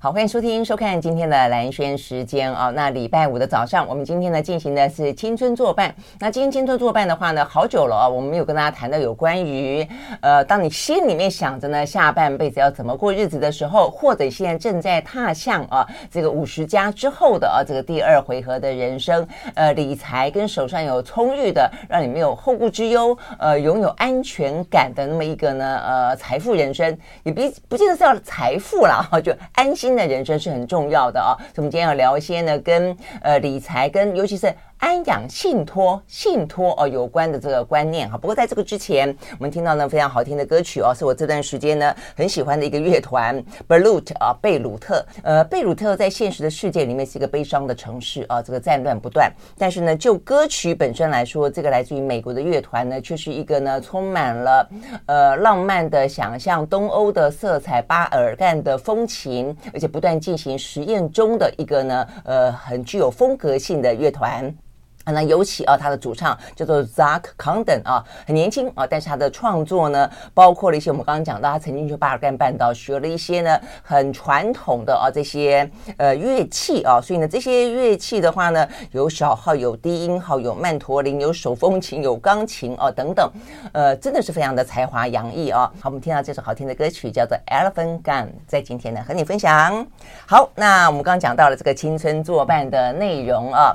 好，欢迎收听、收看今天的兰轩时间啊。那礼拜五的早上，我们今天呢进行的是青春作伴。那今天青春作伴的话呢，好久了啊，我们没有跟大家谈到有关于呃，当你心里面想着呢下半辈子要怎么过日子的时候，或者现在正在踏向啊这个五十加之后的啊这个第二回合的人生，呃，理财跟手上有充裕的，让你没有后顾之忧，呃，拥有安全感的那么一个呢呃财富人生，也不不见得是要财富啦，哈，就安心。新的人生是很重要的啊，所以我们今天要聊一些呢，跟呃理财跟尤其是。安养信托、信托哦有关的这个观念哈。不过在这个之前，我们听到呢非常好听的歌曲哦，是我这段时间呢很喜欢的一个乐团 Beirut 啊，贝鲁特。呃，贝鲁特在现实的世界里面是一个悲伤的城市啊，这个战乱不断。但是呢，就歌曲本身来说，这个来自于美国的乐团呢，却是一个呢充满了呃浪漫的想象、东欧的色彩、巴尔干的风情，而且不断进行实验中的一个呢呃很具有风格性的乐团。那尤其啊，他的主唱叫做 Zach Condon 啊，很年轻啊，但是他的创作呢，包括了一些我们刚刚讲到，他曾经去巴尔干半岛学了一些呢很传统的啊这些呃乐器啊，所以呢这些乐器的话呢，有小号、有低音号、有曼陀林、有手风琴、有钢琴啊等等，呃，真的是非常的才华洋溢啊。好，我们听到这首好听的歌曲叫做 Elephant Gun，在今天呢和你分享。好，那我们刚刚讲到了这个青春作伴的内容啊。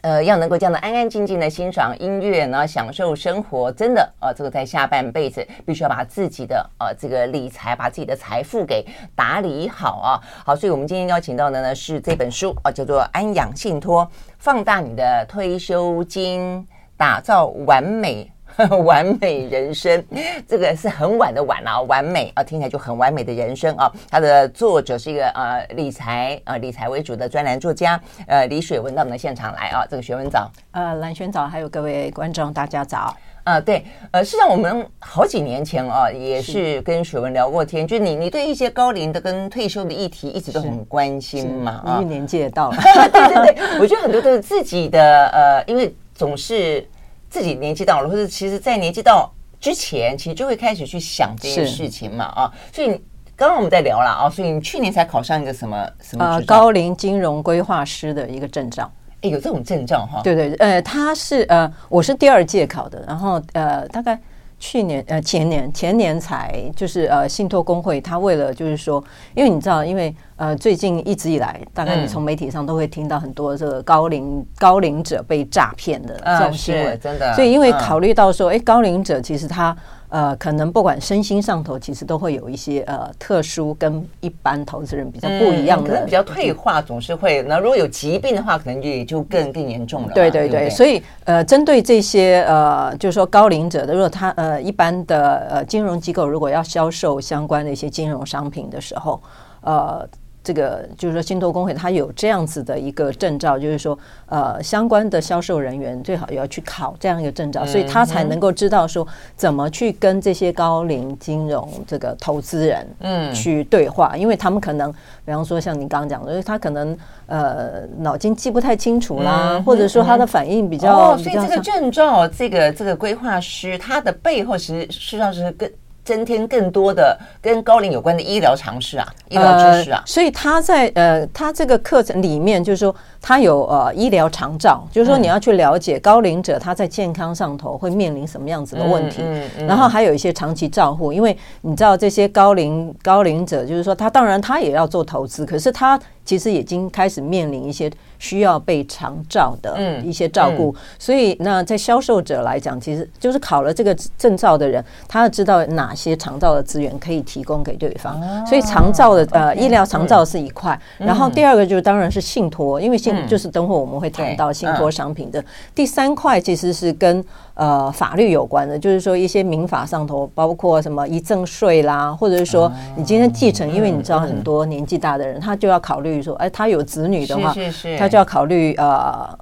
呃，要能够这样的安安静静的欣赏音乐呢，享受生活，真的呃，这个在下半辈子必须要把自己的呃这个理财，把自己的财富给打理好啊。好，所以我们今天邀请到的呢是这本书啊，叫做《安养信托：放大你的退休金，打造完美》。完美人生，这个是很晚的晚啊，完美啊，听起来就很完美的人生啊。它的作者是一个呃理财呃理财为主的专栏作家，呃李雪文到我们的现场来啊。这个雪文早，呃蓝萱早，还有各位观众大家早啊、呃。对，呃，实际上我们好几年前啊，也是跟雪文聊过天，是就你你对一些高龄的跟退休的议题一直都很关心嘛啊，因为年纪也到了，对对对，我觉得很多都是自己的呃，因为总是。自己年纪到了，或者其实，在年纪到之前，其实就会开始去想这些事情嘛啊。所以刚刚我们在聊了啊，所以你去年才考上一个什么什么呃高龄金融规划师的一个证照。哎，有这种证照哈？对对，呃，他是呃，我是第二届考的，然后呃，大概。去年呃前年前年才就是呃信托工会，他为了就是说，因为你知道，因为呃最近一直以来，大概你从媒体上都会听到很多这个高龄、嗯、高龄者被诈骗的这种新闻，真的。所以因为考虑到说，哎、嗯，高龄者其实他。呃，可能不管身心上头，其实都会有一些呃特殊跟一般投资人比较不一样的，嗯、可能比较退化，总是会。那如果有疾病的话，可能就也就更更严重了。对对对，对对，所以呃，针对这些呃，就是说高龄者的，如果他呃一般的呃金融机构如果要销售相关的一些金融商品的时候，呃。这个就是说，信托工会它有这样子的一个证照，就是说，呃，相关的销售人员最好也要去考这样一个证照，所以他才能够知道说怎么去跟这些高龄金融这个投资人嗯去对话，因为他们可能，比方说像你刚刚讲的，他可能呃脑筋记不太清楚啦，或者说他的反应比较哦，所以这个证照，这个这个规划师他的背后其实实际上是跟。增添更多的跟高龄有关的医疗常识啊，医疗知识啊，呃、所以他在呃，他这个课程里面就是说，他有呃医疗常照，就是说你要去了解高龄者他在健康上头会面临什么样子的问题，嗯嗯嗯、然后还有一些长期照护，因为你知道这些高龄高龄者，就是说他当然他也要做投资，可是他其实已经开始面临一些。需要被长照的一些照顾，所以那在销售者来讲，其实就是考了这个证照的人，他要知道哪些长照的资源可以提供给对方。哦、所以长照的呃医疗长照是一块，嗯、然后第二个就是当然是信托，因为信就是等会我们会谈到信托商品的。嗯、第三块其实是跟呃法律有关的，就是说一些民法上头，包括什么遗赠税啦，或者是说你今天继承，因为你知道很多年纪大的人，他就要考虑说，哎，他有子女的话，他。就要考虑呃，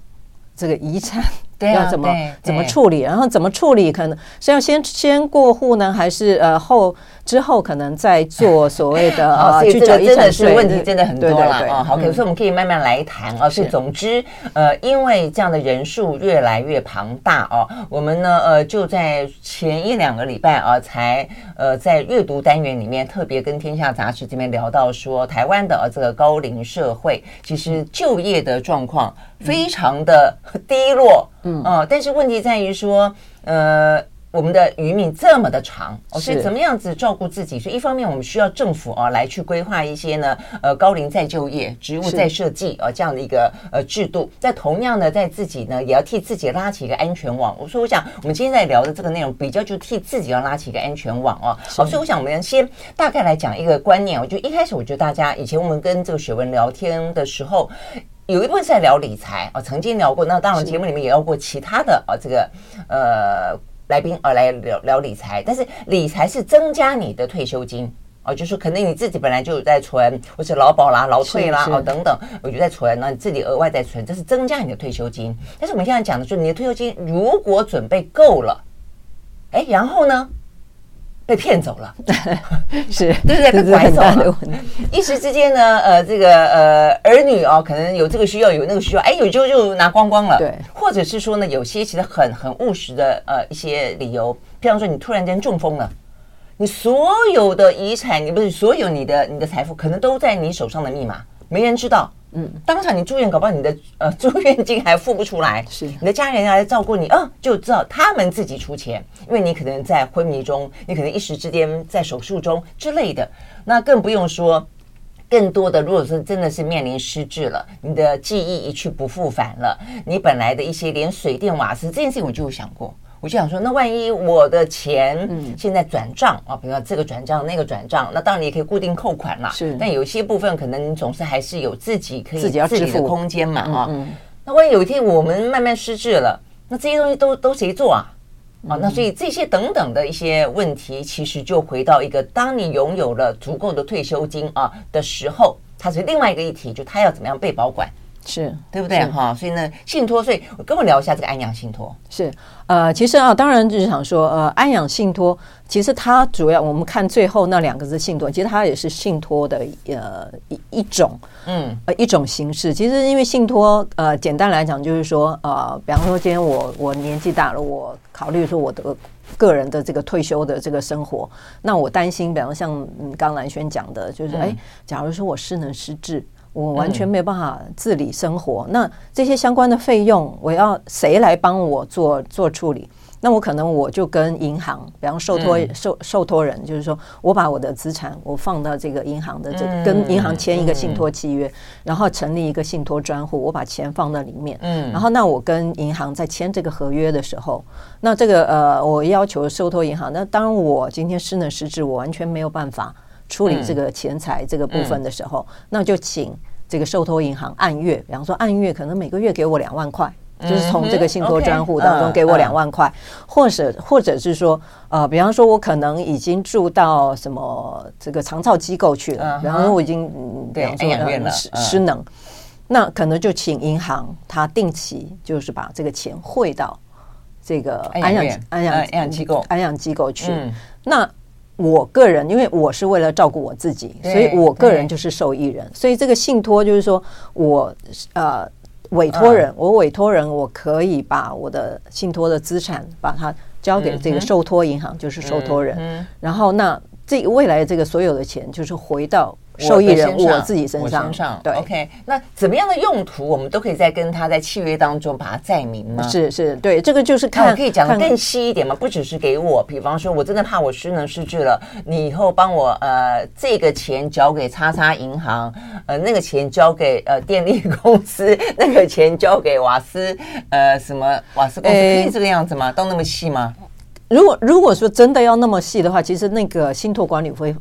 这个遗产对啊，要怎么怎么处理，然后怎么处理，可能是要先先过户呢，还是呃后之后可能再做所谓的啊？所以这个真的是问题，真的很多了啊。好，可是我们可以慢慢来谈啊。是，总之呃，因为这样的人数越来越庞大哦，我们呢呃就在前一两个礼拜啊，才呃在阅读单元里面特别跟天下杂志这边聊到说，台湾的这个高龄社会其实就业的状况非常的低落。嗯，哦，但是问题在于说，呃，我们的余命这么的长，哦，所以怎么样子照顾自己？所以一方面我们需要政府啊来去规划一些呢，呃，高龄再就业、职务再设计啊这样的一个呃制度。在同样的，在自己呢也要替自己拉起一个安全网。我说，我想我们今天在聊的这个内容，比较就替自己要拉起一个安全网啊。好，所以我想我们先大概来讲一个观念。我觉得一开始我觉得大家以前我们跟这个雪文聊天的时候。有一部分是在聊理财啊，曾经聊过。那当然，节目里面也聊过其他的啊，这个呃来宾啊来聊聊理财。但是理财是增加你的退休金哦，就是可能你自己本来就有在存，或是劳保啦、劳退啦哦等等，我就在存，那你自己额外再存，这是增加你的退休金。但是我们现在讲的是，你的退休金如果准备够了，哎，然后呢？被骗走了，是，对不对？被拐走了。一时之间呢，呃，这个呃儿女哦，可能有这个需要，有那个需要，哎，有就就拿光光了。对，或者是说呢，有些其实很很务实的呃一些理由，比方说你突然间中风了，你所有的遗产，你不是所有你的你的财富，可能都在你手上的密码，没人知道。嗯，当场你住院，搞不好你的 呃住院金还付不出来，是。你的家人要来照顾你，嗯、呃，就知道他们自己出钱，因为你可能在昏迷中，你可能一时之间在手术中之类的，那更不用说更多的，如果说真的是面临失智了，你的记忆一去不复返了，你本来的一些连水电瓦斯这件事情，我就有想过。我就想说，那万一我的钱现在转账啊，比如说这个转账那个转账，那当然你也可以固定扣款了。是，但有些部分可能你总是还是有自己可以自己要自己的空间嘛啊。那万一有一天我们慢慢失智了，那这些东西都都谁做啊？啊，那所以这些等等的一些问题，其实就回到一个，当你拥有了足够的退休金啊的时候，它是另外一个议题，就它要怎么样被保管。是对不对哈？所以呢，信托，所以我跟我聊一下这个安养信托。是呃，其实啊，当然就是想说，呃，安养信托其实它主要我们看最后那两个字信托，其实它也是信托的呃一一种，嗯呃一种形式。其实因为信托呃简单来讲就是说呃，比方说今天我我年纪大了，我考虑说我的个人的这个退休的这个生活，那我担心，比方像刚刚兰萱讲的，就是哎，假如说我失能失智。我完全没有办法自理生活，嗯、那这些相关的费用，我要谁来帮我做做处理？那我可能我就跟银行，比方受托受受托人，就是说我把我的资产我放到这个银行的这个，跟银行签一个信托契约，然后成立一个信托专户，我把钱放到里面。嗯，然后那我跟银行在签这个合约的时候，那这个呃，我要求受托银行，那当我今天失能失智，我完全没有办法。处理这个钱财这个部分的时候，那就请这个受托银行按月，比方说按月可能每个月给我两万块，就是从这个信托专户当中给我两万块，或者或者是说，呃，比方说我可能已经住到什么这个长照机构去了，比方说我已经比方说失失能，那可能就请银行他定期就是把这个钱汇到这个安养安养安养机构。安养机构去，那。我个人，因为我是为了照顾我自己，所以我个人就是受益人。所以这个信托就是说我呃委托人，我委托人，我可以把我的信托的资产把它交给这个受托银行，就是受托人。然后那这未来这个所有的钱就是回到。受益人我自己身上，对，OK。那怎么样的用途，我们都可以再跟他在契约当中把它载明吗？是是，对，这个就是看，可以讲的更细一点嘛？不只是给我，比方说，我真的怕我失能失智了，你以后帮我呃，这个钱交给叉叉银行，呃，那个钱交给呃电力公司，那个钱交给瓦斯呃什么瓦斯公司，可以这个样子吗？都那么细吗？如果如果说真的要那么细的话，其实那个信托管理会。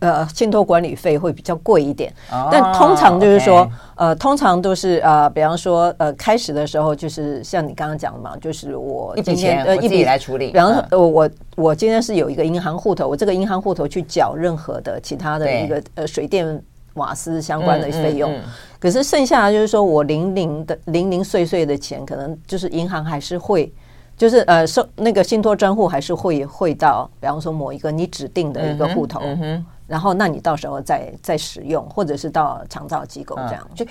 呃，信托管理费会比较贵一点，但通常就是说，呃，通常都是呃，比方说，呃，开始的时候就是像你刚刚讲的嘛，就是我今天呃一笔来处理，比方说，呃，我我今天是有一个银行户头，我这个银行户头去缴任何的其他的一个呃水电瓦斯相关的费用。可是剩下的就是说我零零的零零碎碎的钱，可能就是银行还是会。就是呃，收那个信托专户还是会汇到，比方说某一个你指定的一个户头，嗯嗯、然后那你到时候再再使用，或者是到长照机构这样。嗯、就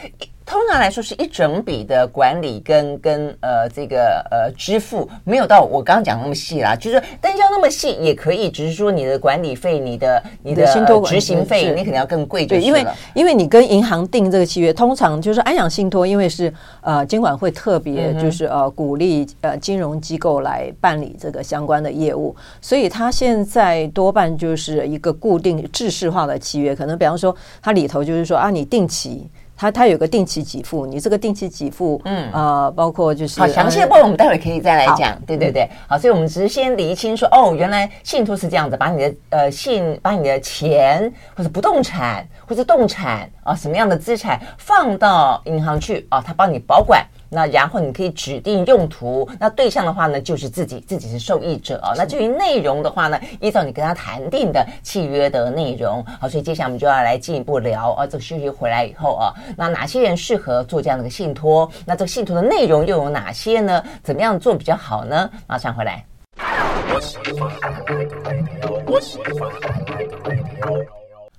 通常来说是一整笔的管理跟跟呃这个呃支付没有到我刚刚讲那么细啦，就是但是要那么细也可以，只是说你的管理费、你的你的信托执行费，你可能要更贵，对，因为因为你跟银行订这个契约，通常就是安养信托，因为是呃监管会特别就是呃鼓励呃金融机构来办理这个相关的业务，所以它现在多半就是一个固定制式化的契约，可能比方说它里头就是说啊，你定期。它它有个定期给付，你这个定期给付，嗯呃，包括就是好详细的部分，我们待会可以再来讲，对对对，好，所以我们只是先厘清说，哦，原来信托是这样子，把你的呃信，把你的钱或者不动产或者动产啊什么样的资产放到银行去啊，他帮你保管。那然后你可以指定用途，那对象的话呢，就是自己，自己是受益者啊。那至于内容的话呢，依照你跟他谈定的契约的内容，好，所以接下来我们就要来进一步聊啊。这个休息回来以后啊，那哪些人适合做这样的一个信托？那这个信托的内容又有哪些呢？怎么样做比较好呢？马上回来。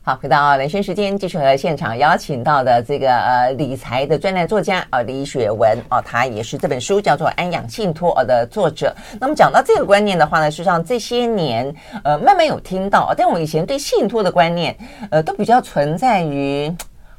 好，回到人生时间，继续和现场邀请到的这个呃理财的专栏作家啊、呃、李雪文啊，他也是这本书叫做《安养信托》的作者。那么讲到这个观念的话呢，实际上这些年呃慢慢有听到，但我以前对信托的观念呃都比较存在于。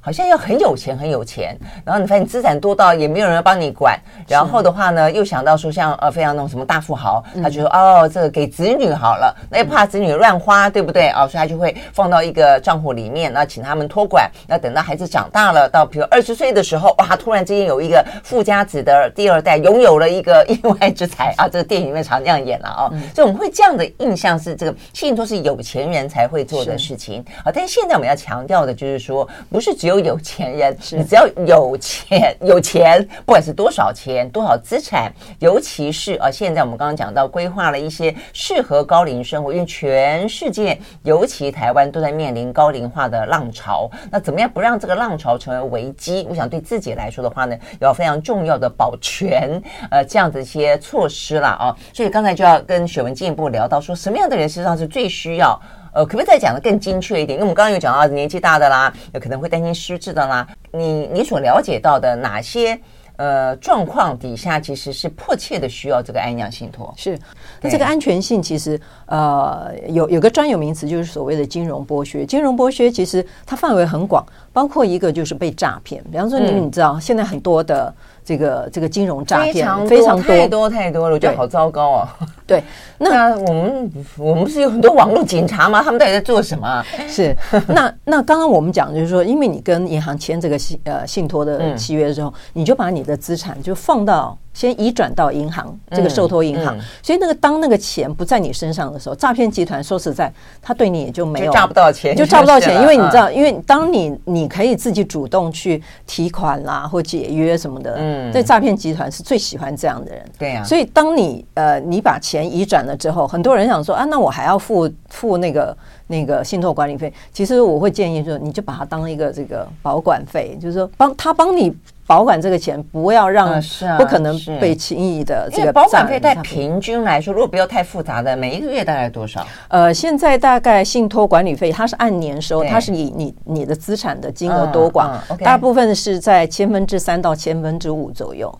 好像要很有钱，很有钱，然后你发现资产多到也没有人要帮你管，然后的话呢，又想到说像呃非常那种什么大富豪，他就说哦，这个给子女好了，那也怕子女乱花，对不对？啊？所以他就会放到一个账户里面，那请他们托管，那等到孩子长大了，到比如二十岁的时候，哇，突然之间有一个富家子的第二代拥有了一个意外之财啊！这个电影里面常这样演了啊，所以我们会这样的印象是这个信托是有钱人才会做的事情。啊，但是现在我们要强调的就是说，不是只有有钱人，你只要有钱，有钱，不管是多少钱，多少资产，尤其是啊，现在我们刚刚讲到规划了一些适合高龄生活，因为全世界，尤其台湾都在面临高龄化的浪潮。那怎么样不让这个浪潮成为危机？我想对自己来说的话呢，有非常重要的保全呃这样子一些措施了啊。所以刚才就要跟雪文进一步聊到说，什么样的人实际上是最需要。呃，可不可以再讲得更精确一点？因为我们刚刚有讲到年纪大的啦，有可能会担心失智的啦。你你所了解到的哪些呃状况底下，其实是迫切的需要这个安养信托？是，那这个安全性其实呃有有个专有名词，就是所谓的金融剥削。金融剥削其实它范围很广，包括一个就是被诈骗。比方说，你你知道现在很多的。这个这个金融诈骗非常多，太多太多了，我觉得好糟糕啊！对，那我们我们不是有很多网络警察吗？他们到底在做什么？是那那刚刚我们讲就是说，因为你跟银行签这个信呃信托的契约之后，你就把你的资产就放到。先移转到银行这个受托银行，所以那个当那个钱不在你身上的时候，诈骗集团说实在，他对你也就没有诈不到钱，就诈不到钱，因为你知道，因为当你你可以自己主动去提款啦或解约什么的，嗯，这诈骗集团是最喜欢这样的人，对呀。所以当你呃你把钱移转了之后，很多人想说啊，那我还要付付那个那个信托管理费。其实我会建议说，你就把它当一个这个保管费，就是说帮他帮你。保管这个钱，不要让不可能被轻易的这个保管费。在平均来说，如果不要太复杂的，每一个月大概多少？呃，现在大概信托管理费它是按年收，它是以你你的资产的金额多寡，大部分是在千分之三到千分之五左右，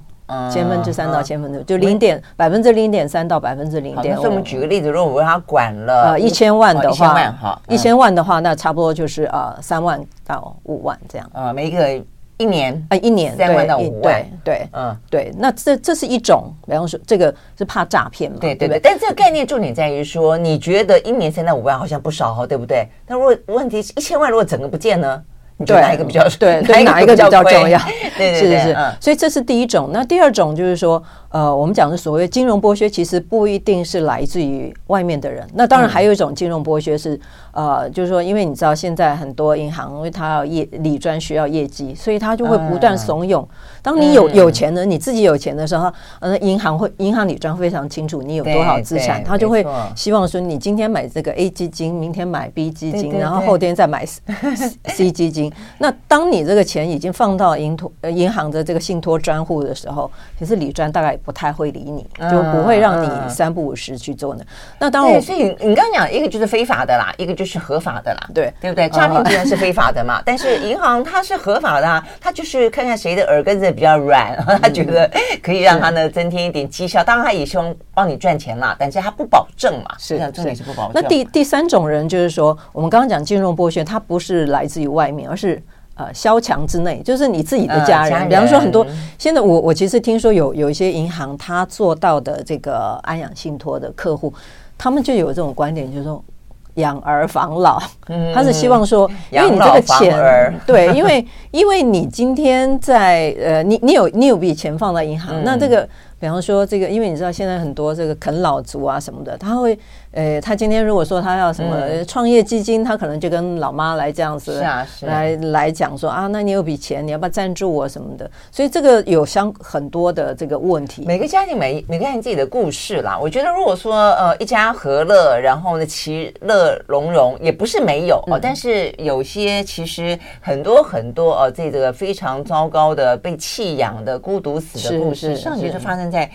千分之三到千分之五，就零点百分之零点三到百分之零点五。所以我们举个例子，如果我让他管了呃一千万的话，一千万的话，那差不多就是呃三万到五万这样。呃，每一个。一年啊，一年三万到五万，对，嗯，对，那这这是一种，比方说这个是怕诈骗嘛，对对对。但这个概念重点在于说，你觉得一年三到五万好像不少哈，对不对？那如果问题是一千万，如果整个不见呢？你觉得哪一个比较对？对，哪一个比较重要？对对对，是。所以这是第一种。那第二种就是说，呃，我们讲的所谓金融剥削，其实不一定是来自于外面的人。那当然还有一种金融剥削是。呃，就是说，因为你知道现在很多银行，因为它要业理专需要业绩，所以它就会不断怂恿。当你有有钱的，你自己有钱的时候，呃，银行会银行理专非常清楚你有多少资产，他就会希望说你今天买这个 A 基金，明天买 B 基金，然后后天再买 C 基金。那当你这个钱已经放到银托呃银行的这个信托专户的时候，其实理专大概也不太会理你，就不会让你三不五时去做呢。那当然，所以你刚刚讲一个就是非法的啦，一个就是合法的啦，对对不对？诈骗虽然是非法的嘛，但是银行它是合法的，啊，它就是看看谁的耳根子比较软，他觉得可以让他呢增添一点绩效。当然他也希望帮你赚钱啦，但是他不保证嘛，是重点是不保证。那第第三种人就是说，我们刚刚讲金融剥削，它不是来自于外面，而是呃萧墙之内，就是你自己的家人。比方说很多现在我我其实听说有有一些银行他做到的这个安养信托的客户，他们就有这种观点，就是说。养儿防老，他是希望说，因为你这个钱，对，因为因为你今天在呃，你你有你有笔钱放在银行，那这个。比方说这个，因为你知道现在很多这个啃老族啊什么的，他会，呃，他今天如果说他要什么创业基金，他可能就跟老妈来这样子，是啊，是来来讲说啊，那你有笔钱，你要不要赞助我什么的？所以这个有相很多的这个问题。每个家庭每每个人自己的故事啦。我觉得如果说呃一家和乐，然后呢其乐融融，也不是没有哦，但是有些其实很多很多哦，这个非常糟糕的被弃养的孤独死的故事，上集就发生在。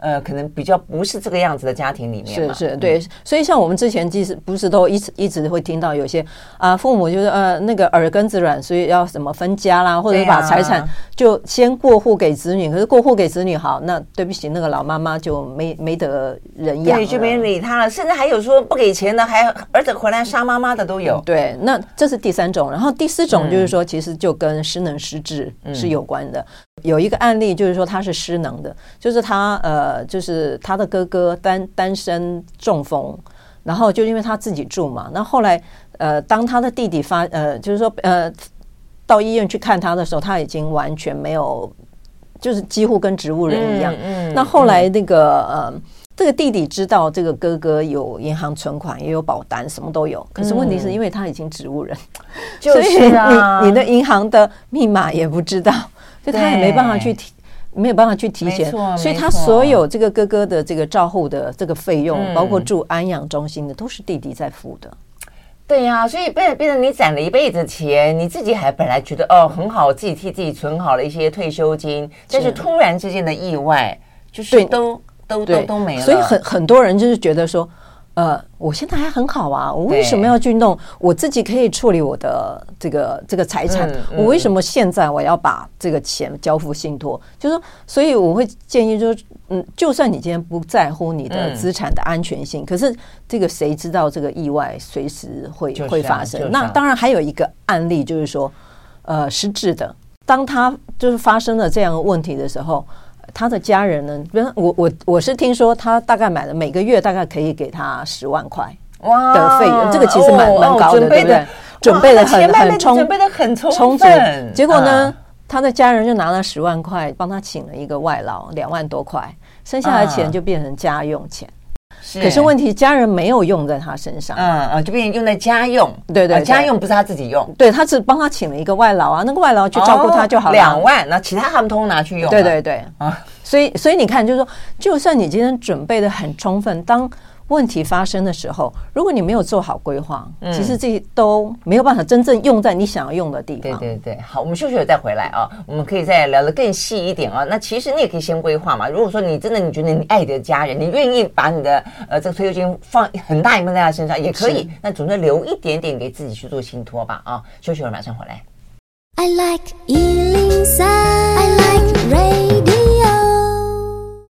呃，可能比较不是这个样子的家庭里面嘛，是是，对，所以像我们之前其实不是都一直一直会听到有些啊，父母就是呃那个耳根子软，所以要什么分家啦，或者把财产就先过户给子女，可是过户给子女好，那对不起，那个老妈妈就没没得人养，对，就没人理他了，甚至还有说不给钱的，还儿子回来杀妈妈的都有。对，那这是第三种，然后第四种就是说，其实就跟失能失智是有关的。有一个案例就是说他是失能的，就是他呃，就是他的哥哥单单身中风，然后就因为他自己住嘛，那后来呃，当他的弟弟发呃，就是说呃，到医院去看他的时候，他已经完全没有，就是几乎跟植物人一样。嗯，那后来那个呃，这个弟弟知道这个哥哥有银行存款，也有保单，什么都有，可是问题是因为他已经植物人，所以你你的银行的密码也不知道。就他也没办法去提，没有办法去提前，所以他所有这个哥哥的这个照护的这个费用，包括住安养中心的，都是弟弟在付的。对呀，所以变变成你攒了一辈子钱，你自己还本来觉得哦很好，自己替自己存好了一些退休金，但是突然之间的意外，就是都都都都没了。所以很很多人就是觉得说。呃，我现在还很好啊，我为什么要去弄？我自己可以处理我的这个这个财产，嗯嗯、我为什么现在我要把这个钱交付信托？就是说，所以我会建议，就是嗯，就算你今天不在乎你的资产的安全性，嗯、可是这个谁知道这个意外随时会、啊、会发生？啊、那当然还有一个案例，就是说，呃，失智的，当他就是发生了这样的问题的时候。他的家人呢？比如我我我是听说他大概买了每个月大概可以给他十万块哇的费用，这个其实蛮蛮高的，对不对？准备的很很充，准备的很充充足。结果呢，他的家人就拿了十万块帮他请了一个外劳，两万多块，剩下的钱就变成家用钱。可是问题，家人没有用在他身上，嗯嗯，就变成用在家用，对对，家用不是他自己用，对，他只帮他请了一个外劳啊，那个外劳去照顾他就好了，两万，那其他他们通通拿去用，对对对，啊，所以所以你看，就是说，就算你今天准备的很充分，当。问题发生的时候，如果你没有做好规划，嗯、其实这些都没有办法真正用在你想要用的地方。对对对，好，我们休息了再回来啊，我们可以再聊得更细一点啊。那其实你也可以先规划嘛。如果说你真的你觉得你爱你的家人，你愿意把你的呃这个退休金放很大一部分在他身上，也可以。那总得留一点点给自己去做信托吧啊。休息了马上回来。I like 103, I like radio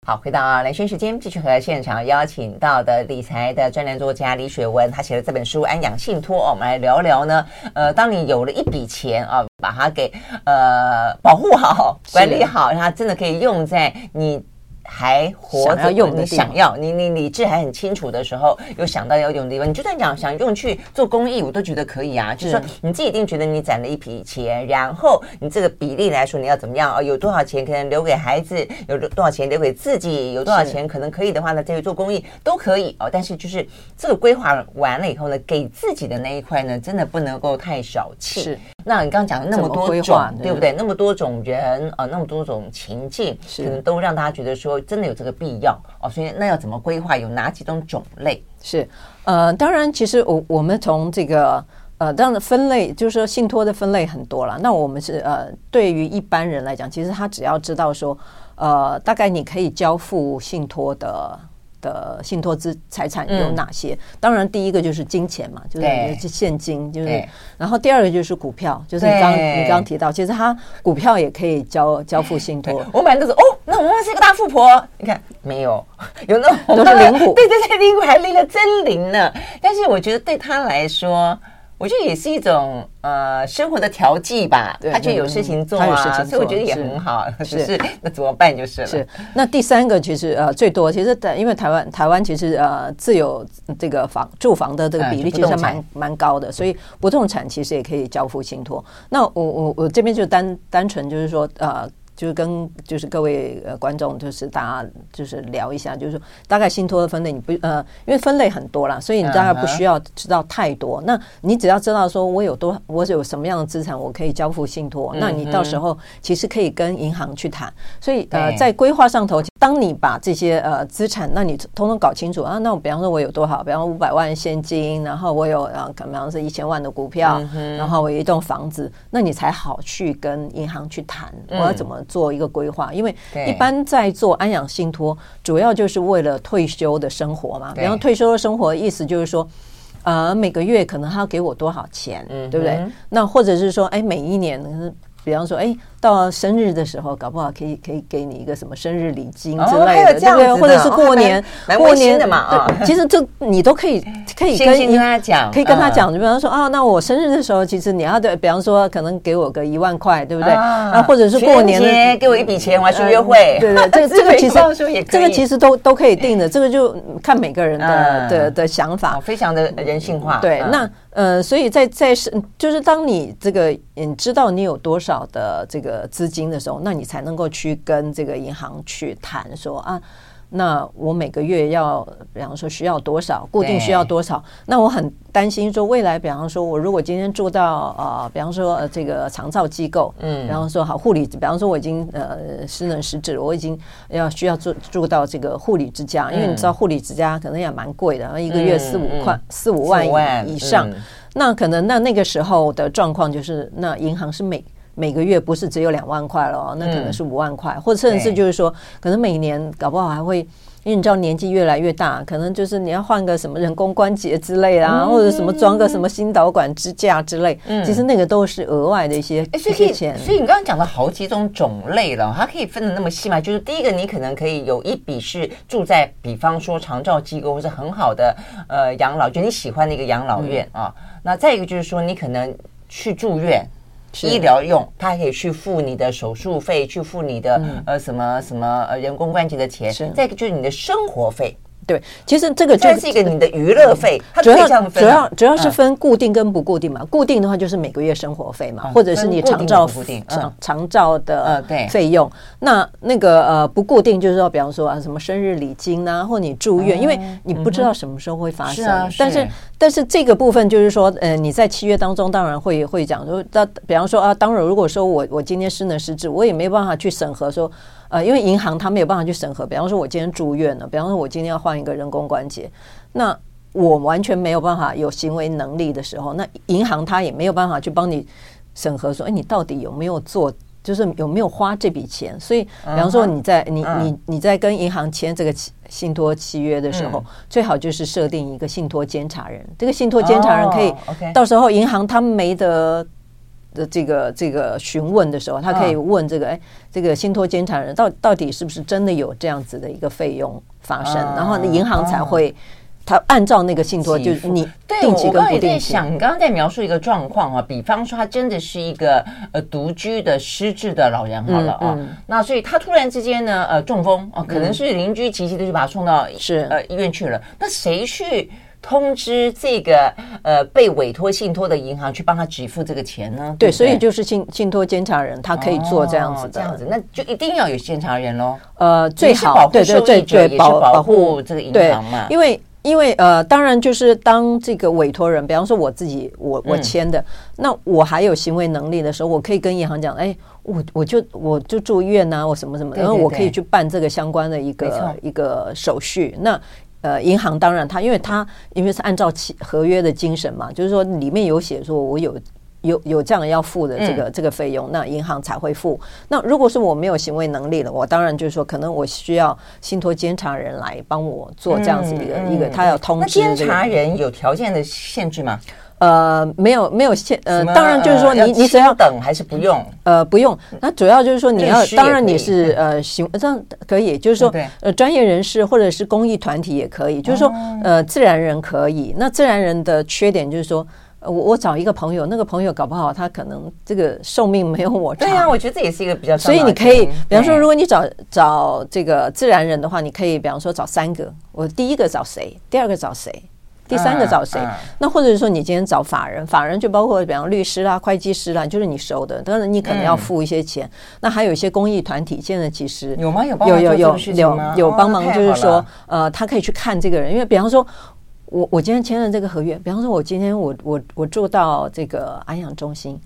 好，回到啊，兰萱时间，继续和现场邀请到的理财的专栏作家李雪文，他写的这本书《安养信托》哦，我们来聊聊呢。呃，当你有了一笔钱啊，把它给呃保护好、管理好，让它真的可以用在你还活着用，你想要你你理智还很清楚的时候，有想到要用的地方，你就算讲想用去做公益，我都觉得可以啊。就是说你自己一定觉得你攒了一笔钱，然后你这个比例来说，你要怎么样啊？有多少钱可能留给孩子，有多少钱留给自己，有多少钱可能可以的话呢，再去做公益都可以哦。但是就是这个规划完了以后呢，给自己的那一块呢，真的不能够太小气。是。那你刚刚讲的那么多种，对不对？那么多种人啊，那么多种情境，可能都让大家觉得说。真的有这个必要哦，所以那要怎么规划？有哪几种种类？是呃，当然，其实我我们从这个呃，当然分类，就是说信托的分类很多了。那我们是呃，对于一般人来讲，其实他只要知道说，呃，大概你可以交付信托的。的信托资财产有哪些？嗯、当然，第一个就是金钱嘛，就是现金，就是。然后第二个就是股票，就是你刚你刚刚提到，其实他股票也可以交交付信托。我买的是哦，那我是一个大富婆。你看没有？有那都是零股，对对对，零股还拎了真零呢。但是我觉得对他来说。我觉得也是一种呃生活的调剂吧，他就有事情做啊，所以我觉得也很好。是，是那怎么办就是了。是那第三个其实呃最多，其实因为台湾台湾其实呃自有这个房住房的这个比例其实蛮蛮高的，所以不动产其实也可以交付信托。那我我我这边就单单纯就是说呃。就是跟就是各位呃观众，就是大家就是聊一下，就是说大概信托的分类，你不呃，因为分类很多啦，所以你大概不需要知道太多。那你只要知道说我有多我有什么样的资产，我可以交付信托，那你到时候其实可以跟银行去谈。所以呃，在规划上头，当你把这些呃资产，那你通通搞清楚啊，那我比方说我有多少，比方说五百万现金，然后我有呃，比方是一千万的股票，然后我有一栋房子，那你才好去跟银行去谈，我要怎么。做一个规划，因为一般在做安养信托，主要就是为了退休的生活嘛。然后退休的生活，意思就是说，呃，每个月可能他要给我多少钱，嗯，对不对？那或者是说，哎，每一年，比方说，哎。到生日的时候，搞不好可以可以给你一个什么生日礼金之类的，对不对？或者是过年过年的嘛啊，其实这你都可以 可以跟跟他讲，可以跟他讲。就比方说啊，那我生日的时候，其实你要对，比方说可能给我个一万块，对不对？啊，或者是过年的给我一笔钱，我要去约会，对对，这个这个 其实这个其实都都可以定的，这个就看每个人的的的想法，非常的人性化。对，那呃，所以在在是就是当你这个嗯知道你有多少的这个。资金的时候，那你才能够去跟这个银行去谈说啊，那我每个月要，比方说需要多少，固定需要多少？那我很担心说未来，比方说我如果今天住到呃，比方说呃这个长照机构，嗯，然后说好护理，比方说我已经呃失能失智，我已经要需要住住到这个护理之家，因为你知道护理之家可能也蛮贵的，一个月四五块四五万以上，那可能那那个时候的状况就是，那银行是每每个月不是只有两万块了，那可能是五万块，嗯、或者甚至就是说，可能每年搞不好还会，因为你知道年纪越来越大，可能就是你要换个什么人工关节之类啊，嗯、或者什么装个什么心导管支架之类，嗯、其实那个都是额外的一些一些钱。所以你刚刚讲了好几种种类了，它可以分的那么细嘛？就是第一个，你可能可以有一笔是住在，比方说长照机构或者很好的呃养老，就你喜欢的一个养老院、嗯、啊。那再一个就是说，你可能去住院。医疗用，他可以去付你的手术费，去付你的、嗯、呃什么什么呃人工关节的钱。再一个就是你的生活费。对，其实这个就是一个你的娱乐费，它主要主要主要是分固定跟不固定嘛。固定的话就是每个月生活费嘛，或者是你长照固定长长照的费用。那那个呃不固定就是说，比方说啊什么生日礼金呐，或你住院，因为你不知道什么时候会发生。但是但是这个部分就是说，呃你在契约当中当然会会讲说，那比方说啊，当然如果说我我今天失能失智，我也没办法去审核说。呃，因为银行他没有办法去审核，比方说我今天住院了，比方说我今天要换一个人工关节，那我完全没有办法有行为能力的时候，那银行他也没有办法去帮你审核说，哎，你到底有没有做，就是有没有花这笔钱？所以，比方说你在你你你在跟银行签这个信托契约的时候，最好就是设定一个信托监察人，这个信托监察人可以到时候银行他没得。的这个这个询问的时候，他可以问这个哎，这个信托监察人到到底是不是真的有这样子的一个费用发生，然后银行才会他按照那个信托，就是你定期跟不定期。对，我刚刚也在想，你刚刚在描述一个状况啊，比方说他真的是一个呃独居的失智的老人好了啊，嗯嗯、那所以他突然之间呢呃中风哦、啊，可能是邻居急急的就把他送到是。呃医院去了，那谁去？通知这个呃被委托信托的银行去帮他给付这个钱呢？对，对，所以就是信信托监察人，他可以做这样子的，哦、这样子，那就一定要有监察人喽。呃，最好对对对对，保保护这个银行嘛，因为因为呃，当然就是当这个委托人，比方说我自己我我签的，嗯、那我还有行为能力的时候，我可以跟银行讲，哎，我我就我就住院呐，我什么什么，然后我可以去办这个相关的一个一个手续，那。呃，银行当然他，因为他因为是按照契合约的精神嘛，就是说里面有写说我有有有这样要付的这个、嗯、这个费用，那银行才会付。那如果是我没有行为能力了，我当然就是说可能我需要信托监察人来帮我做这样子一个、嗯、一个，他要通知、这个。那监察人有条件的限制吗？呃，没有没有限，呃，当然就是说你你只要等还是不用，呃，不用。那主要就是说你要，当然你是呃行这样可以，就是说呃专业人士或者是公益团体也可以，就是说呃自然人可以。那自然人的缺点就是说，我我找一个朋友，那个朋友搞不好他可能这个寿命没有我长。对啊，我觉得这也是一个比较。所以你可以，比方说，如果你找找这个自然人的话，你可以比方说找三个，我第一个找谁，第二个找谁。第三个找谁？嗯嗯、那或者是说你今天找法人，法人就包括比方律师啦、会计师啦，就是你熟的，当然你可能要付一些钱。嗯、那还有一些公益团体，现在其实有吗？有有有有有有帮忙，就是说呃，他可以去看这个人，因为比方说我我今天签了这个合约，比方说我今天我我我住到这个安养中心，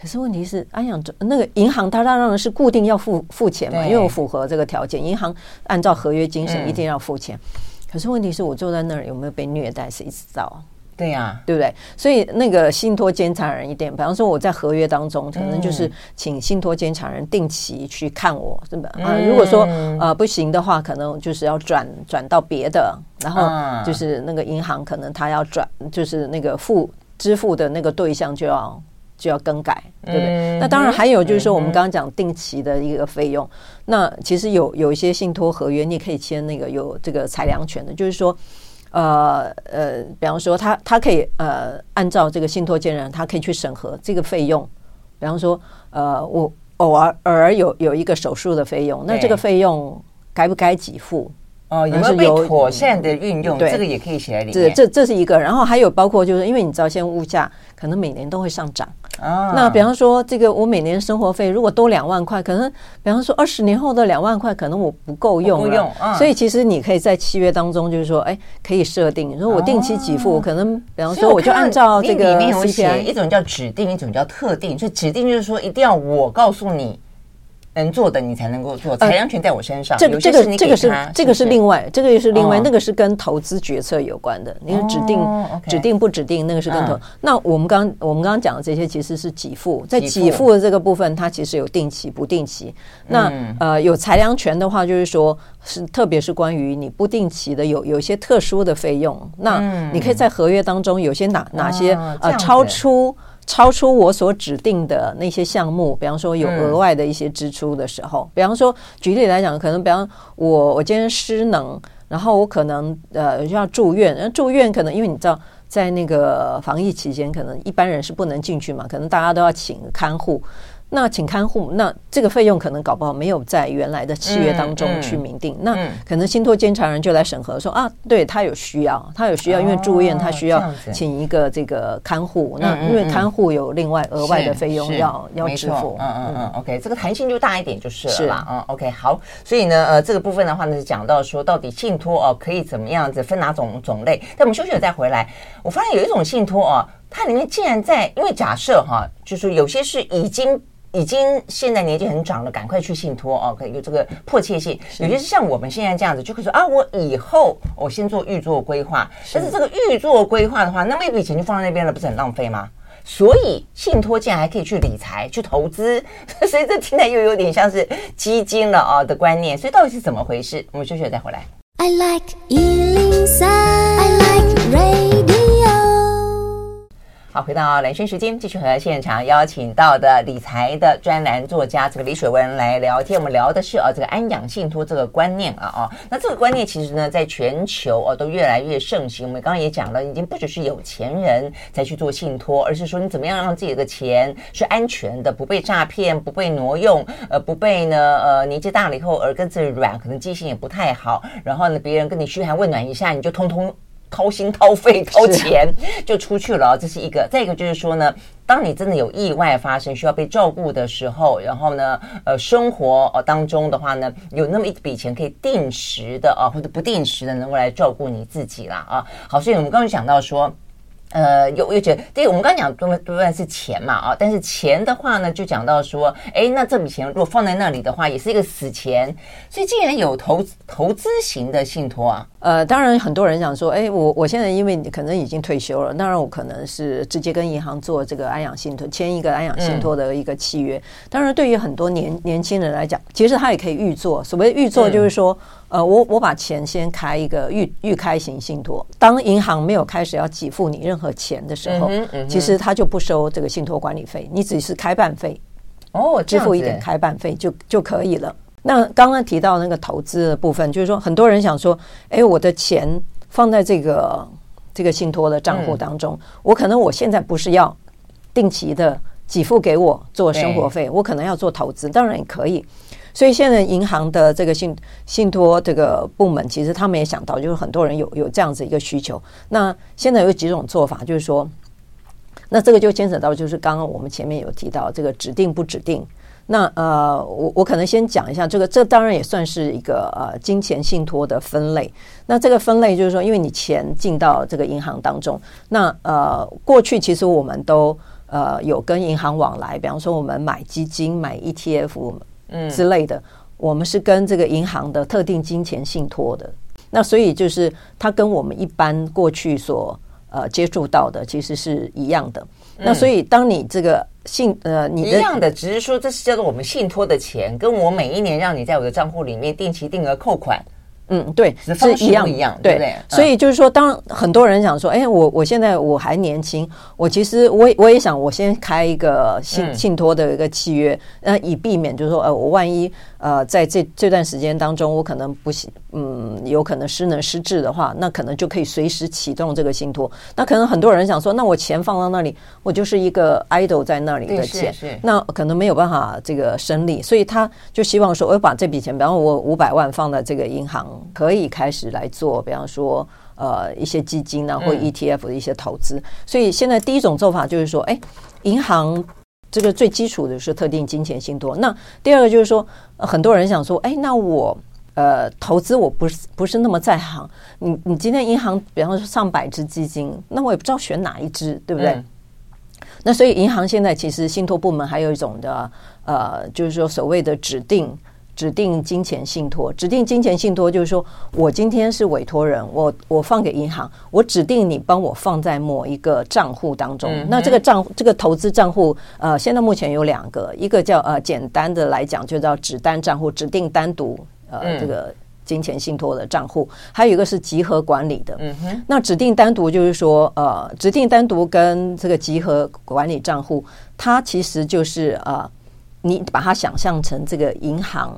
可是问题是安养中那个银行它当然是固定要付付钱嘛，对因为我符合这个条件，银行按照合约精神一定要付钱。嗯可是问题是我坐在那儿有没有被虐待？谁知道？对呀，对不对？所以那个信托监察人一点，比方说我在合约当中，可能就是请信托监察人定期去看我，是吧？啊，如果说呃不行的话，可能就是要转转到别的，然后就是那个银行可能他要转，就是那个付支付的那个对象就要。就要更改，对不对？嗯、那当然还有就是说，我们刚刚讲定期的一个费用。嗯、那其实有有一些信托合约，你可以签那个有这个裁量权的，就是说，呃呃，比方说他他可以呃按照这个信托监人，他可以去审核这个费用。比方说，呃，我偶尔偶尔有有一个手术的费用，那这个费用该不该给付？哦，有没有被妥善的运用？对，这个也可以写在里面。这这这是一个，然后还有包括就是因为你知道，现在物价可能每年都会上涨。啊，那比方说这个我每年生活费如果多两万块，可能比方说二十年后的两万块可能我不够用了，不用。所以其实你可以在契约当中就是说，哎，可以设定，如果我定期给付，可能比方说我就按照这个里面有写一种叫指定，一种叫特定。所以指定就是说一定要我告诉你。能做的你才能够做，裁量权在我身上。这个这个这个是这个是另外，这个也是另外，那个是跟投资决策有关的。你指定指定不指定，那个是跟投。那我们刚我们刚刚讲的这些其实是给付，在给付的这个部分，它其实有定期不定期。那呃有裁量权的话，就是说是特别是关于你不定期的有有一些特殊的费用，那你可以在合约当中有些哪哪些呃超出。超出我所指定的那些项目，比方说有额外的一些支出的时候，嗯、比方说举例来讲，可能比方我我今天失能，然后我可能呃要住院，住院可能因为你知道在那个防疫期间，可能一般人是不能进去嘛，可能大家都要请看护。那请看护，那这个费用可能搞不好没有在原来的契约当中去明定。那可能信托监察人就来审核说啊，对他有需要，他有需要，因为住院他需要请一个这个看护。那因为看护有另外额外的费用要要支付。嗯嗯嗯，OK，这个弹性就大一点就是了啦。嗯，OK，好。所以呢，呃，这个部分的话呢，是讲到说到底信托哦可以怎么样子分哪种种类。但我们休息了再回来，我发现有一种信托哦，它里面竟然在，因为假设哈，就是有些是已经。已经现在年纪很长了，赶快去信托哦，可以有这个迫切性。有些是像我们现在这样子，就可以说啊，我以后我先做预做规划。但是这个预做规划的话，那么一笔钱就放在那边了，不是很浪费吗？所以信托竟然还可以去理财、去投资，所以这听起来又有点像是基金了啊的观念。所以到底是怎么回事？我们休息了再回来。I like 103, I like radio. 好，回到兰萱时间，继续和现场邀请到的理财的专栏作家这个李水文来聊天。我们聊的是啊，这个安养信托这个观念啊，哦，那这个观念其实呢，在全球哦都越来越盛行。我们刚刚也讲了，已经不只是有钱人才去做信托，而是说你怎么样让自己的钱是安全的，不被诈骗，不被挪用，呃，不被呢呃年纪大了以后耳根子软，可能记性也不太好，然后呢别人跟你嘘寒问暖一下，你就通通。掏心掏肺掏钱就出去了，这是一个。再一个就是说呢，当你真的有意外发生，需要被照顾的时候，然后呢，呃，生活呃当中的话呢，有那么一笔钱可以定时的啊，或者不定时的能够来照顾你自己啦啊。好，所以我们刚刚讲到说。呃，有又觉得，对，我们刚刚讲多半多半是钱嘛啊，但是钱的话呢，就讲到说，哎，那这笔钱如果放在那里的话，也是一个死钱。所以竟然有投投资型的信托啊，呃，当然很多人想说，哎，我我现在因为可能已经退休了，当然我可能是直接跟银行做这个安养信托，签一个安养信托的一个契约。嗯、当然，对于很多年年轻人来讲，其实他也可以预做。所谓预做，就是说。嗯呃，我我把钱先开一个预预开型信托，当银行没有开始要给付你任何钱的时候，嗯嗯、其实他就不收这个信托管理费，你只是开办费，哦，支付一点开办费就就可以了。那刚刚提到那个投资的部分，就是说很多人想说，哎，我的钱放在这个这个信托的账户当中，嗯、我可能我现在不是要定期的给付给我做生活费，我可能要做投资，当然也可以。所以现在银行的这个信信托这个部门，其实他们也想到，就是很多人有有这样子一个需求。那现在有几种做法，就是说，那这个就牵扯到，就是刚刚我们前面有提到这个指定不指定。那呃，我我可能先讲一下这个，这当然也算是一个呃金钱信托的分类。那这个分类就是说，因为你钱进到这个银行当中，那呃过去其实我们都呃有跟银行往来，比方说我们买基金、买 ETF。嗯之类的，我们是跟这个银行的特定金钱信托的，那所以就是它跟我们一般过去所呃接触到的其实是一样的。那所以当你这个信呃你的一样的，只是说这是叫做我们信托的钱，跟我每一年让你在我的账户里面定期定额扣款。嗯，对，是一样一样，对不对？所以就是说，当很多人想说，哎，我我现在我还年轻，我其实我我也想，我先开一个信信托的一个契约，那以避免就是说，呃，我万一。呃，在这这段时间当中，我可能不行，嗯，有可能失能失智的话，那可能就可以随时启动这个信托。那可能很多人想说，那我钱放到那里，我就是一个 idle 在那里的钱，那可能没有办法这个生利，所以他就希望说，我把这笔钱，比方说我五百万放在这个银行，可以开始来做，比方说呃一些基金啊或 ETF 的一些投资。所以现在第一种做法就是说，哎，银行。这个最基础的是特定金钱信托。那第二个就是说，很多人想说，哎，那我呃投资我不是不是那么在行。你你今天银行比方说上百只基金，那我也不知道选哪一只，对不对？嗯、那所以银行现在其实信托部门还有一种的呃，就是说所谓的指定。指定金钱信托，指定金钱信托就是说，我今天是委托人，我我放给银行，我指定你帮我放在某一个账户当中。嗯、那这个账这个投资账户，呃，现在目前有两个，一个叫呃简单的来讲就叫指单账户，指定单独呃、嗯、这个金钱信托的账户，还有一个是集合管理的。嗯哼，那指定单独就是说，呃，指定单独跟这个集合管理账户，它其实就是呃。你把它想象成这个银行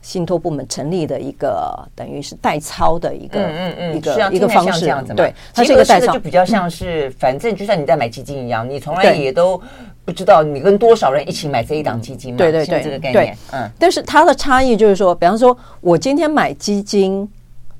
信托部门成立的一个，等于是代操的一个，嗯嗯嗯，一个一个方式，对，它这个代操。就比较像是，反正就像你在买基金一样，你从来也都不知道你跟多少人一起买这一档基金嘛，对对对，这个概念，嗯。但是它的差异就是说，比方说我今天买基金，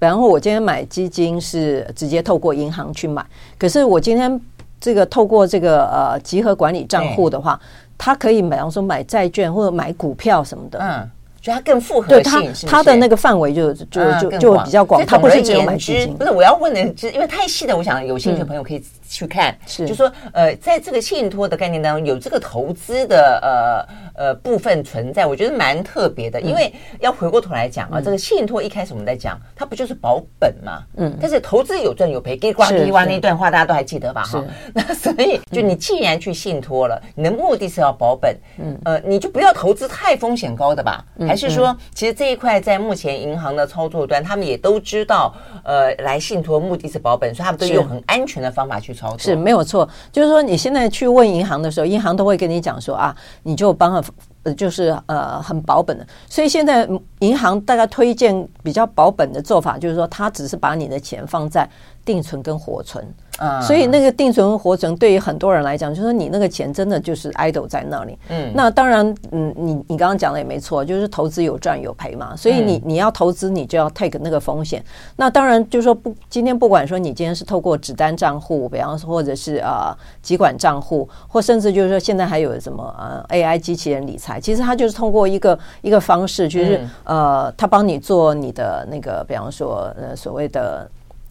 比方说我今天买基金是直接透过银行去买，可是我今天这个透过这个呃集合管理账户的话。他可以，比方说买债券或者买股票什么的，嗯，就它更复合性，是它的那个范围就就就就比较广。它不是只有买基金，不是我要问的，就是因为太细的，我想有兴趣的朋友可以去看。是，就说呃，在这个信托的概念当中，有这个投资的呃。呃，部分存在，我觉得蛮特别的，因为要回过头来讲啊，嗯、这个信托一开始我们在讲，它不就是保本嘛？嗯，但是投资有赚有赔，给呱唧哇那段话大家都还记得吧？哈，那所以就你既然去信托了，你的目的是要保本，嗯，呃，你就不要投资太风险高的吧？嗯、还是说，其实这一块在目前银行的操作端，他们也都知道，呃，来信托目的是保本，所以他们都用很安全的方法去是没有错。就是说，你现在去问银行的时候，银行都会跟你讲说啊，你就帮他，就是呃很保本的。所以现在银行大概推荐比较保本的做法，就是说，他只是把你的钱放在定存跟活存。嗯，所以那个定存活存对于很多人来讲，就是说你那个钱真的就是 idle 在那里。嗯，那当然，嗯，你你刚刚讲的也没错，就是投资有赚有赔嘛。所以你你要投资，你就要 take 那个风险。那当然就是说不，今天不管说你今天是透过纸单账户，比方说或者是呃集管账户，或甚至就是说现在还有什么呃 AI 机器人理财，其实它就是通过一个一个方式，就是呃，它帮你做你的那个，比方说呃所谓的。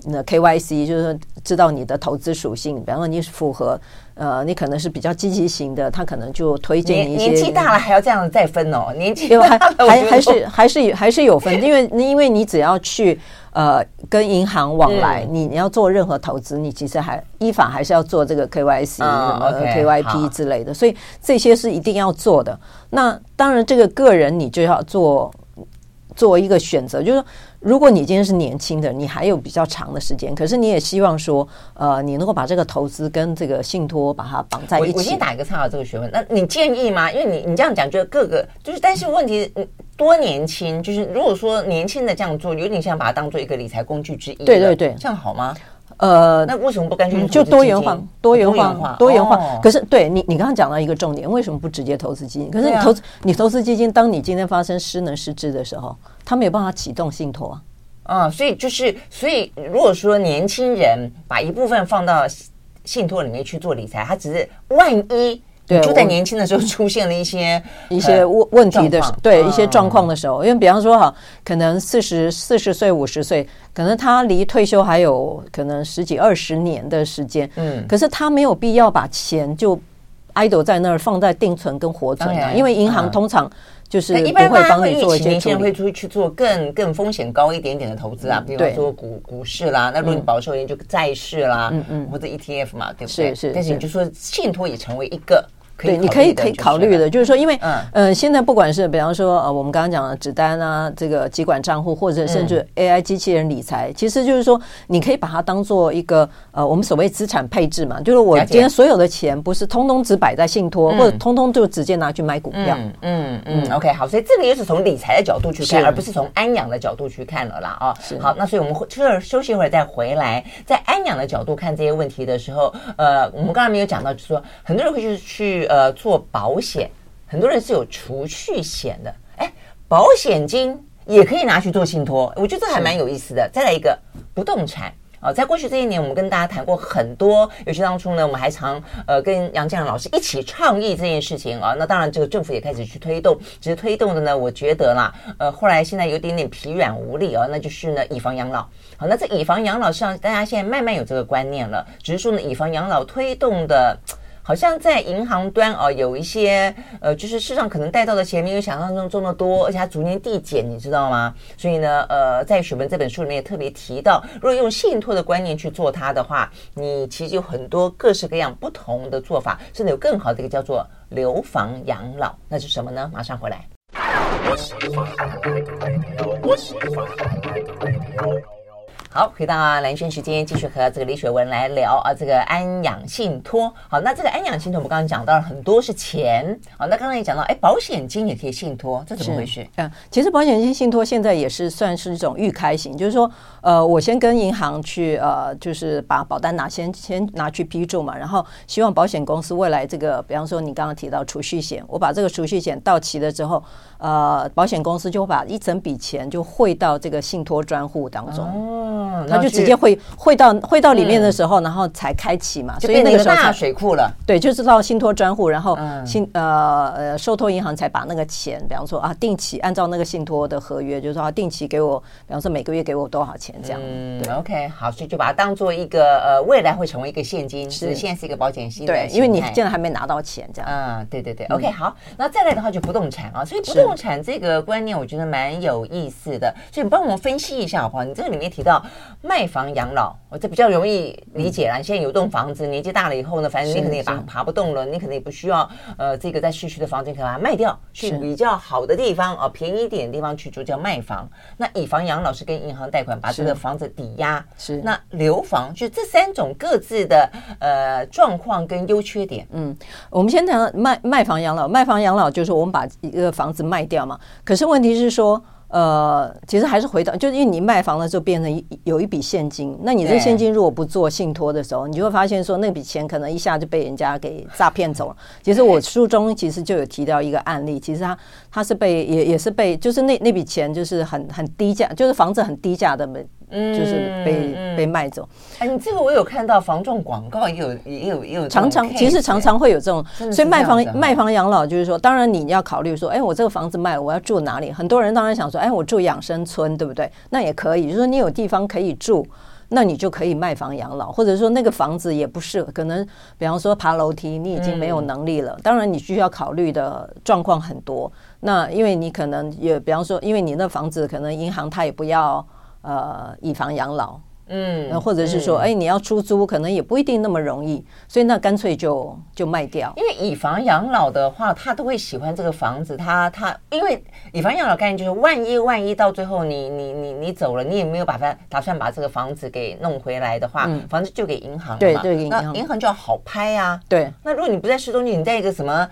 那 KYC 就是说知道你的投资属性，比方说你是符合，呃，你可能是比较积极型的，他可能就推荐一些。年纪大了还要这样再分哦，年纪还还还是还是还是有分，因为因为你只要去呃跟银行往来，你你要做任何投资，你其实还依法还是要做这个 KYC 什么 KYP 之类的，所以这些是一定要做的。那当然，这个个人你就要做做一个选择，就是说。如果你今天是年轻的，你还有比较长的时间，可是你也希望说，呃，你能够把这个投资跟这个信托把它绑在一起。我先打一个岔，这个学问。那你建议吗？因为你你这样讲，觉得各个就是，但是问题多年轻，就是如果说年轻的这样做，有点像把它当做一个理财工具之一。对对对，这样好吗？呃，那为什么不干脆就多元化？多元化，多元化。哦、可是，对你，你刚刚讲到一个重点，为什么不直接投资基金？可是你投资，啊、你投资基金，当你今天发生失能失智的时候。他没有办法启动信托啊，啊，所以就是，所以如果说年轻人把一部分放到信托里面去做理财，他只是万一对就在年轻的时候出现了一些 一些问问题的时，对一些状况的时候，因为比方说哈，可能四十四十岁五十岁，可能他离退休还有可能十几二十年的时间，嗯，可是他没有必要把钱就 idle 在那儿放在定存跟活存啊，因为银行通常。就是不会帮你做一些，年轻人会出去做更更风险高一点点的投资啊，比如说股股市啦，那如果你保守一点就债市啦，嗯嗯，或者 ETF 嘛，对不对？是是。但是你就说信托也成为一个。对，你可以可以考虑的，就是说，因为嗯。呃，现在不管是比方说呃，我们刚刚讲的纸单啊，这个集管账户，或者甚至 AI 机器人理财，其实就是说，你可以把它当做一个呃，我们所谓资产配置嘛，就是我今天所有的钱不是通通只摆在信托，或者通通就直接拿去买股票。嗯嗯，OK，好，所以这个又是从理财的角度去看，而不是从安养的角度去看了啦啊。好，那所以我们就是休息一会儿再回来，在安养的角度看这些问题的时候，呃，我们刚才没有讲到，就是说很多人会去去呃做保。险，很多人是有储蓄险的，哎，保险金也可以拿去做信托，我觉得这还蛮有意思的。再来一个不动产啊，在过去这一年，我们跟大家谈过很多，尤其当初呢，我们还常呃跟杨建良老师一起倡议这件事情啊。那当然，这个政府也开始去推动，只是推动的呢，我觉得啦，呃，后来现在有点点疲软无力啊，那就是呢，以房养老。好，那这以房养老实际上大家现在慢慢有这个观念了，只是说呢，以房养老推动的。好像在银行端哦，有一些呃，就是市场可能贷到的钱没有想象中这么多，而且它逐年递减，你知道吗？所以呢，呃，在雪文这本书里面也特别提到，如果用信托的观念去做它的话，你其实有很多各式各样不同的做法，甚至有更好的一个叫做留房养老，那是什么呢？马上回来。好，回到蓝轩时间，继续和这个李雪文来聊啊，这个安养信托。好，那这个安养信托，我们刚刚讲到了很多是钱。好，那刚刚也讲到，哎，保险金也可以信托，这怎么回事？嗯，其实保险金信托现在也是算是一种预开型，就是说，呃，我先跟银行去，呃，就是把保单拿先先拿去批注嘛，然后希望保险公司未来这个，比方说你刚刚提到储蓄险，我把这个储蓄险到期了之后，呃，保险公司就会把一整笔钱就汇到这个信托专户当中。哦。嗯，他就直接汇汇到汇到里面的时候，然后才开启嘛，所以那个时候大水库了。对，就是到信托专户，然后信呃呃受托银行才把那个钱，比方说啊，定期按照那个信托的合约，就是说定期给我，比方说每个月给我多少钱这样。嗯，OK，好，所以就把它当做一个呃未来会成为一个现金，是现在是一个保险金。对，因为你现在还没拿到钱这样。嗯，对对对，OK，好，那再来的话就不动产啊，所以不动产这个观念我觉得蛮有意思的，所以你帮我们分析一下好不好？你这个里面提到。卖房养老，我这比较容易理解啦。嗯、现在有栋房子，年纪大了以后呢，反正你可能也爬爬不动了，你可能也不需要呃这个在市区的房子，可以把它卖掉，去比较好的地方啊，便宜一点的地方去住，叫卖房。那以房养老是跟银行贷款把这个房子抵押，是那留房就这三种各自的呃状况跟优缺点。嗯，我们先谈卖卖房养老，卖房养老就是我们把一个房子卖掉嘛。可是问题是说。呃，其实还是回到，就是因为你卖房了之后变成有一笔现金，那你这现金如果不做信托的时候，你就会发现说那笔钱可能一下就被人家给诈骗走了。其实我书中其实就有提到一个案例，其实他他是被也也是被，就是那那笔钱就是很很低价，就是房子很低价的。就是被、嗯、被卖走。哎，你这个我有看到房仲广告也有也有也有常常其实常常会有这种，所以卖房卖房养老就是说，当然你要考虑说，哎，我这个房子卖了，我要住哪里？很多人当然想说，哎，我住养生村，对不对？那也可以，就是说你有地方可以住，那你就可以卖房养老，或者说那个房子也不适合，可能比方说爬楼梯，你已经没有能力了。嗯、当然你需要考虑的状况很多。那因为你可能也比方说，因为你那房子可能银行它也不要。呃，以房养老，嗯，或者是说，哎、嗯，你要出租，可能也不一定那么容易，所以那干脆就就卖掉。因为以房养老的话，他都会喜欢这个房子，他他，因为以房养老概念就是，万一万一到最后你你你你走了，你也没有把它打算把这个房子给弄回来的话，嗯、房子就给银行了嘛，对对，银行，银行就要好拍呀、啊。对，那如果你不在市中心，你在一个什么？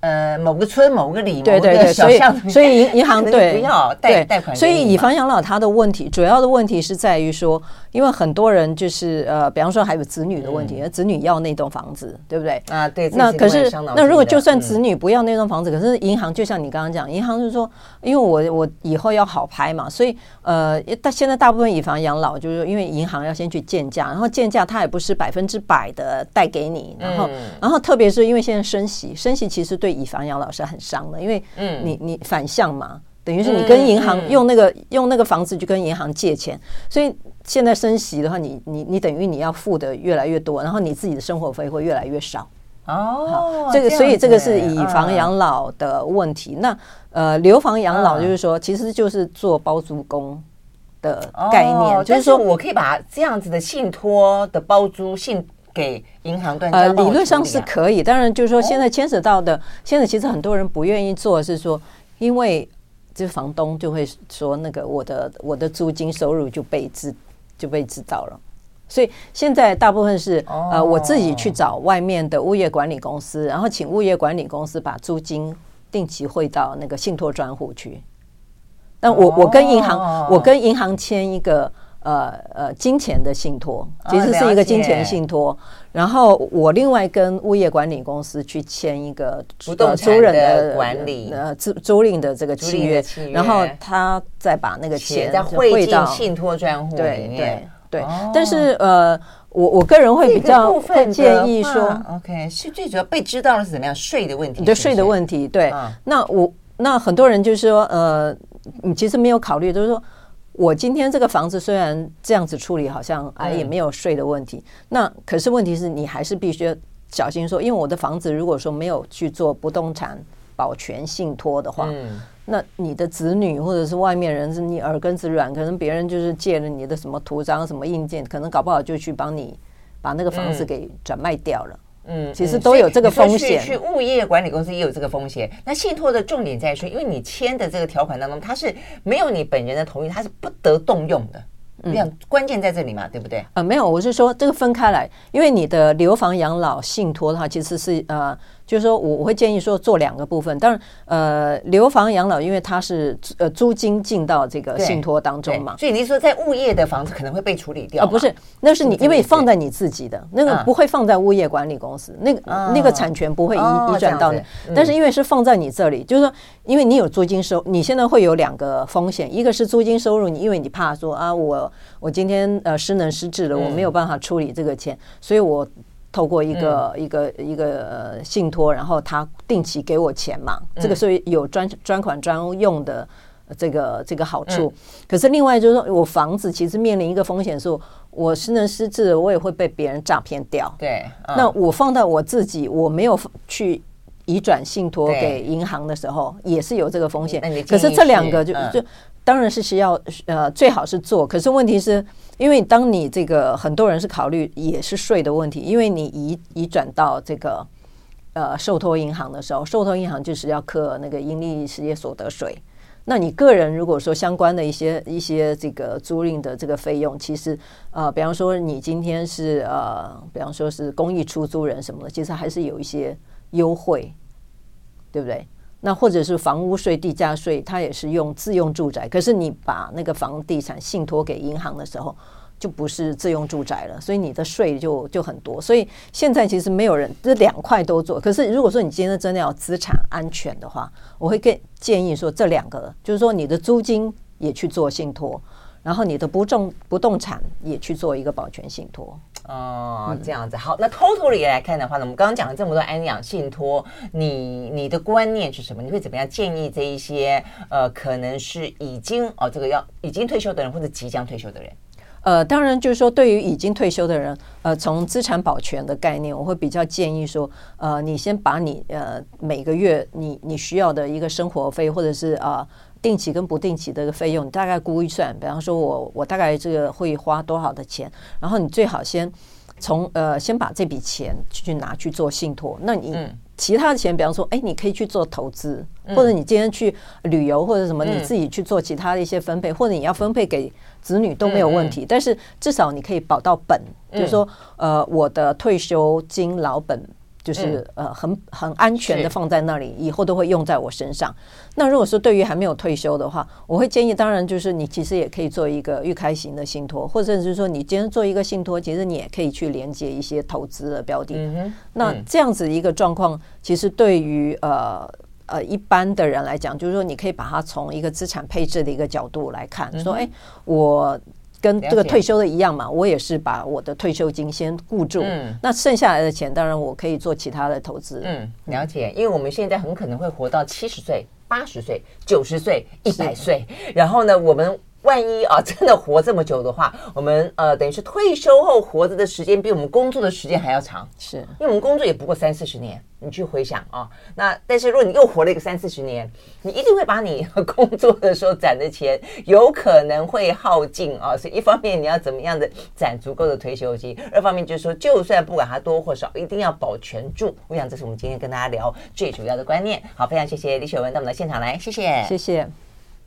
呃，某个村、某个里、对对对，所以所以银银行 对不要贷贷款，所以以房养老它的问题，主要的问题是在于说，因为很多人就是呃，比方说还有子女的问题，子女要那栋房子，对不对？啊，对。那可是那如果就算子女不要那栋房子，可是银行就像你刚刚讲，银行就是说，因为我我以后要好拍嘛，所以呃，但现在大部分以房养老就是因为银行要先去建价，然后建价它也不是百分之百的贷给你，然后然后特别是因为现在升息，升息其实对以房养老是很。伤的，因为你你反向嘛，等于是你跟银行用那个用那个房子去跟银行借钱，所以现在升息的话，你你你等于你要付的越来越多，然后你自己的生活费会越来越少。哦，这个所以这个是以房养老的问题。那呃，留房养老就是说，其实就是做包租公的概念，就是说我可以把这样子的信托的包租信。给银行端呃，理论上是可以，当然就是说现在牵扯到的，哦、现在其实很多人不愿意做，是说因为这房东就会说那个我的我的租金收入就被知就被知道了，所以现在大部分是、哦、呃我自己去找外面的物业管理公司，然后请物业管理公司把租金定期汇到那个信托专户去，但我我跟银行、哦、我跟银行签一个。呃呃，金钱的信托其实是一个金钱信托，哦、然后我另外跟物业管理公司去签一个不动产的管理呃租租赁的这个契约，然后他再把那个钱再汇到信托专户里面。对对对，哦、但是呃，我我个人会比较会建议说，OK，是最主要被知道了是怎么样税的问题，对税的问题。对，嗯、那我那很多人就是说，呃，你其实没有考虑，就是说。我今天这个房子虽然这样子处理，好像哎也没有税的问题。那可是问题是你还是必须要小心说，因为我的房子如果说没有去做不动产保全信托的话，那你的子女或者是外面人是你耳根子软，可能别人就是借了你的什么图章、什么硬件，可能搞不好就去帮你把那个房子给转卖掉了。嗯，其实都有这个风险。去物业管理公司也有这个风险。那信托的重点在于说，因为你签的这个条款当中，它是没有你本人的同意，它是不得动用的。你看，关键在这里嘛，对不对？呃，没有，我是说这个分开来，因为你的留房养老信托的话，其实是呃。就是说，我我会建议说做两个部分。当然，呃，留房养老，因为它是呃租金进到这个信托当中嘛，所以你说在物业的房子可能会被处理掉啊？不是，那是你因为放在你自己的那个不会放在物业管理公司，那个那个产权不会移移转到你。但是因为是放在你这里，就是说，因为你有租金收，你现在会有两个风险，一个是租金收入，你因为你怕说啊，我我今天呃失能失智了，我没有办法处理这个钱，所以我。透过一个、嗯、一个一个呃信托，然后他定期给我钱嘛，嗯、这个是有专专款专用的这个这个好处。嗯、可是另外就是说我房子其实面临一个风险是，我失能失智，我也会被别人诈骗掉。对，嗯、那我放到我自己，我没有去移转信托给银行的时候，也是有这个风险。可是这两个就、嗯、就。当然是需要呃最好是做，可是问题是，因为当你这个很多人是考虑也是税的问题，因为你移移转到这个呃受托银行的时候，受托银行就是要课那个盈利事业所得税。那你个人如果说相关的一些一些这个租赁的这个费用，其实呃，比方说你今天是呃，比方说是公益出租人什么的，其实还是有一些优惠，对不对？那或者是房屋税、地价税，它也是用自用住宅，可是你把那个房地产信托给银行的时候。就不是自用住宅了，所以你的税就就很多。所以现在其实没有人这两块都做。可是如果说你今天真的要资产安全的话，我会更建议说这两个，就是说你的租金也去做信托，然后你的不动不动产也去做一个保全信托。哦，这样子好。那 totally 来看的话呢，我们刚刚讲了这么多安养信托，你你的观念是什么？你会怎么样建议这一些呃，可能是已经哦这个要已经退休的人或者即将退休的人？呃，当然就是说，对于已经退休的人，呃，从资产保全的概念，我会比较建议说，呃，你先把你呃每个月你你需要的一个生活费，或者是啊、呃、定期跟不定期的一个费用，你大概估一算，比方说我我大概这个会花多少的钱，然后你最好先从呃先把这笔钱去拿去做信托，那你。嗯其他的钱，比方说，哎，你可以去做投资，或者你今天去旅游，或者什么，你自己去做其他的一些分配，或者你要分配给子女都没有问题。但是至少你可以保到本，就是说，呃，我的退休金老本。就是呃很很安全的放在那里，以后都会用在我身上。那如果说对于还没有退休的话，我会建议，当然就是你其实也可以做一个预开型的信托，或者是说你今天做一个信托，其实你也可以去连接一些投资的标的。那这样子一个状况，其实对于呃呃一般的人来讲，就是说你可以把它从一个资产配置的一个角度来看，说哎我。跟这个退休的一样嘛，我也是把我的退休金先固住，嗯，那剩下来的钱，当然我可以做其他的投资。嗯，了解，因为我们现在很可能会活到七十岁、八十岁、九十岁、一百岁，然后呢，我们。万一啊，真的活这么久的话，我们呃，等于是退休后活着的时间比我们工作的时间还要长，是因为我们工作也不过三四十年。你去回想啊，那但是如果你又活了一个三四十年，你一定会把你工作的时候攒的钱有可能会耗尽啊。所以一方面你要怎么样的攒足够的退休金，二方面就是说，就算不管它多或少，一定要保全住。我想这是我们今天跟大家聊最主要的观念。好，非常谢谢李雪文到我们的现场来，谢谢，谢谢。